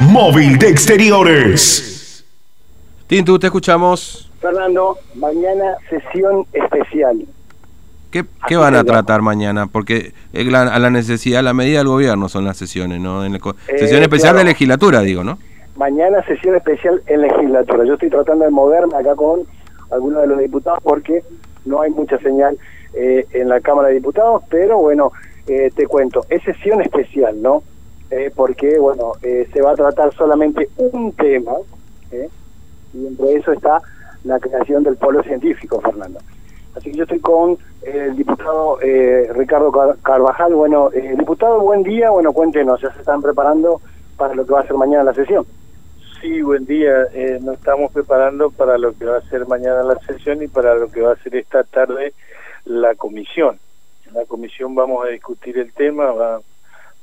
Móvil de Exteriores. Tintu, te escuchamos. Fernando, mañana sesión especial. ¿Qué, qué van a tratar mañana? Porque eh, la- a la necesidad, a la medida del gobierno son las sesiones, ¿no? En la co- Eh, sesión especial claro. de legislatura, digo, ¿no? Mañana sesión especial en legislatura. Yo estoy tratando de moverme acá con algunos de los diputados porque no hay mucha señal eh, en la Cámara de Diputados, pero bueno, eh, te cuento, es sesión especial, ¿no? Eh, porque, bueno, eh, se va a tratar solamente un tema, ¿eh? y entre eso está la creación del polo científico, Fernando. Así que yo estoy con el diputado eh, Ricardo Car- Carvajal. Bueno, eh, diputado, buen día. Bueno, cuéntenos, ya se están preparando para lo que va a ser mañana la sesión. Sí, buen día. Eh, nos estamos preparando para lo que va a ser mañana la sesión y para lo que va a ser esta tarde la comisión. En la comisión vamos a discutir el tema, va-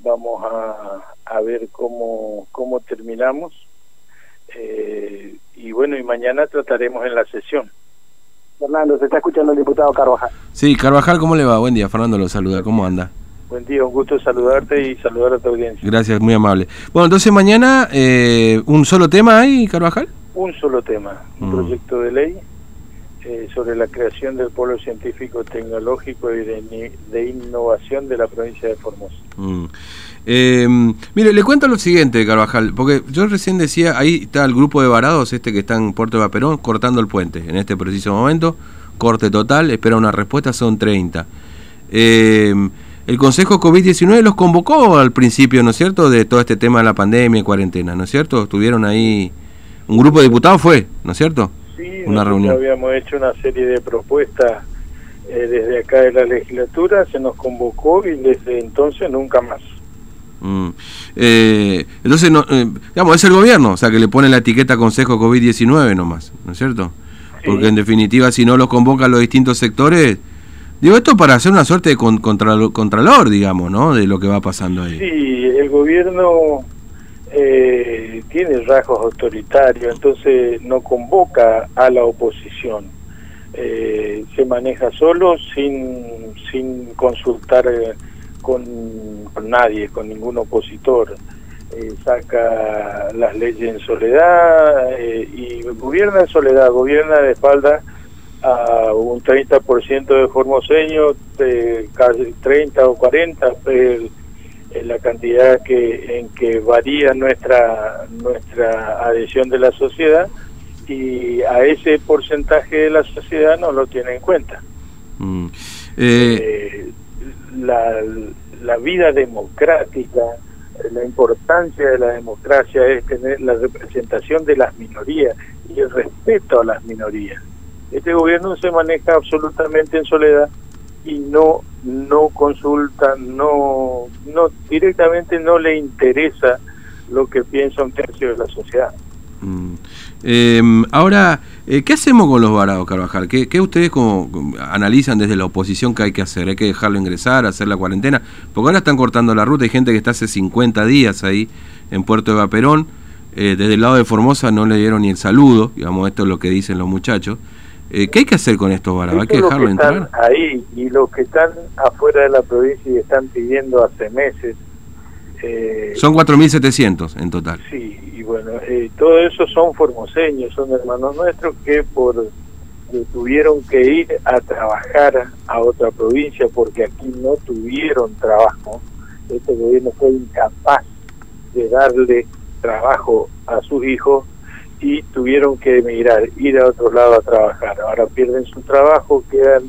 vamos a, a ver cómo, cómo terminamos. Eh, y bueno, y mañana trataremos en la sesión. Fernando, se está escuchando el diputado Carvajal. Sí, Carvajal, ¿cómo le va? Buen día, Fernando lo saluda, ¿cómo anda? Buen día, un gusto saludarte y saludar a tu audiencia. Gracias, muy amable. Bueno, entonces mañana, eh, ¿un solo tema ahí, Carvajal? Un solo tema, un Mm. proyecto de ley eh, sobre la creación del Polo Científico, Tecnológico y de, de Innovación de la provincia de Formosa. Mm. Eh, mire, le cuento lo siguiente, Carvajal, porque yo recién decía, ahí está el grupo de varados, este que está en Puerto de Vaperón, cortando el puente en este preciso momento, corte total, espera una respuesta, son 30. Eh, el Consejo COVID-19 los convocó al principio, ¿no es cierto?, de todo este tema de la pandemia y cuarentena, ¿no es cierto? Estuvieron ahí, un grupo de diputados fue, ¿no es cierto? Sí, Una reunión. habíamos hecho una serie de propuestas eh, desde acá de la legislatura, se nos convocó y desde entonces nunca más. Mm. Eh, entonces, no, eh, digamos, es el gobierno, o sea, que le pone la etiqueta Consejo COVID-19 nomás, ¿no es cierto? Sí. Porque en definitiva, si no los convocan los distintos sectores, digo esto para hacer una suerte de con- contralo- contralor, digamos, ¿no? De lo que va pasando ahí. Sí, el gobierno eh, tiene rasgos autoritarios, entonces no convoca a la oposición. Eh, se maneja solo sin, sin consultar eh, con, nadie, con ningún opositor. Eh, saca las leyes en soledad eh, y gobierna en soledad, gobierna de espalda a un 30% de formoseños, de casi 30 o 40, el- en la cantidad que en que varía nuestra nuestra adhesión de la sociedad y a ese porcentaje de la sociedad no lo tiene en cuenta. Mm. Eh, Eh, la, la vida democrática, la importancia de la democracia es tener la representación de las minorías y el respeto a las minorías. Este gobierno se maneja absolutamente en soledad y no no consulta, no no directamente no le interesa lo que piensa un tercio de la sociedad. mm. Eh, ahora, eh, ¿qué hacemos con los varados, Carvajal? ¿Qué, qué ustedes como, analizan desde la oposición que hay que hacer? ¿Hay que dejarlo ingresar, hacer la cuarentena? Porque ahora están cortando la ruta, hay gente que está hace 50 días ahí en Puerto de Vaperón, eh, desde el lado de Formosa no le dieron ni el saludo, digamos, esto es lo que dicen los muchachos. Eh, ¿Qué hay que hacer con estos varados? ¿Hay que dejarlo están entrar? ahí y los que están afuera de la provincia y están pidiendo hace meses eh, Son 4.700 en total. Sí, y bueno, eh, todo eso son formoseños, son hermanos nuestros que por que tuvieron que ir a trabajar a otra provincia porque aquí no tuvieron trabajo. Este gobierno fue incapaz de darle trabajo a sus hijos y tuvieron que emigrar, ir a otro lado a trabajar. Ahora pierden su trabajo, quedan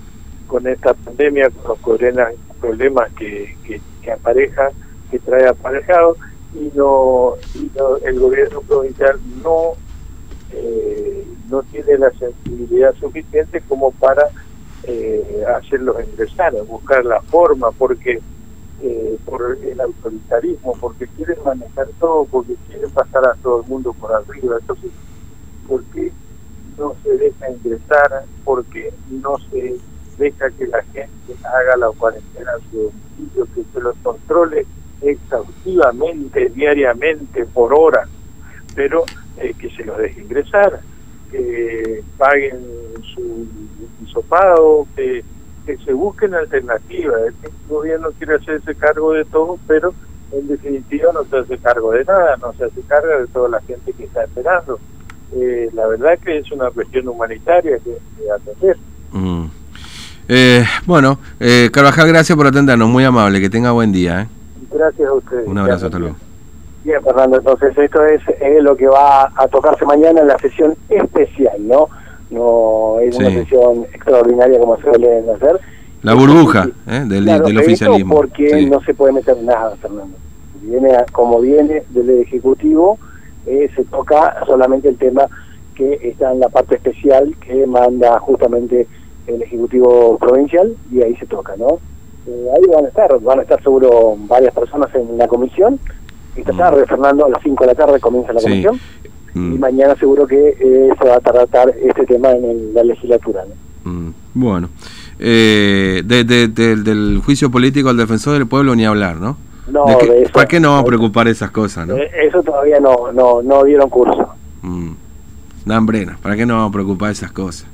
con esta pandemia, con los problemas, problemas que, que, que apareja, que trae aparejado, y no, y no el gobierno provincial no eh, no tiene la sensibilidad suficiente como para eh, hacerlos ingresar, buscar la forma, porque eh, por el autoritarismo, porque quieren manejar todo, porque quieren pasar a todo el mundo por arriba, entonces, porque no se deja ingresar, porque no se deja que la gente haga la cuarentena en su domicilio, que se los controle exhaustivamente, diariamente, por hora, pero eh, que se los deje ingresar, que paguen su hisopado, que, que se busquen alternativas. El gobierno quiere hacerse cargo de todo, pero en definitiva no se hace cargo de nada, no se hace cargo de toda la gente que está esperando. Eh, la verdad que es una cuestión humanitaria que, que atender. Mm. Eh, bueno, eh, Carvajal, gracias por atendernos, muy amable, que tenga buen día. ¿eh? Gracias a ustedes. Un abrazo, hasta luego. Bien, Fernando, entonces esto es, es lo que va a tocarse mañana en la sesión especial, ¿no? No es una Sí. sesión extraordinaria como suelen hacer. La burbuja ¿eh? del, Claro, del oficialismo. Porque Sí. no se puede meter nada, Fernando. Viene a- como viene del Ejecutivo, eh, se toca solamente el tema que está en la parte especial que manda justamente el Ejecutivo Provincial y ahí se toca, ¿no? Eh, ahí van a estar, van a estar seguro varias personas en la comisión. Esta Mm. tarde, Fernando, a las 5 de la tarde comienza la Sí. comisión Mm, y mañana seguro que eh, se va a tratar este tema en el- la legislatura. ¿no? mm, bueno, eh, de- de- del- del juicio político al defensor del pueblo ni hablar, ¿no? No, ¿De qué- de eso- ¿Para qué nos vamos a preocupar esas cosas, no? Eh, eso todavía no, no, no dieron curso. Mm. Una hambrena, ¿para qué nos vamos a preocupar esas cosas?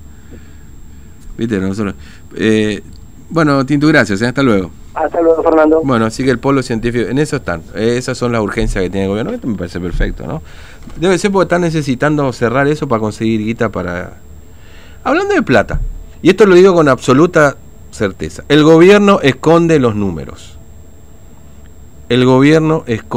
¿Viste? Nosotros. Eh, bueno, Tintu, gracias, ¿eh? hasta luego. Hasta luego, Fernando. Bueno, así que el polo científico, en eso están. Esas son las urgencias que tiene el gobierno. Esto me parece perfecto, ¿no? Debe ser porque están necesitando cerrar eso para conseguir guita para. Hablando de plata, y esto lo digo con absoluta certeza: el gobierno esconde los números. El gobierno esconde.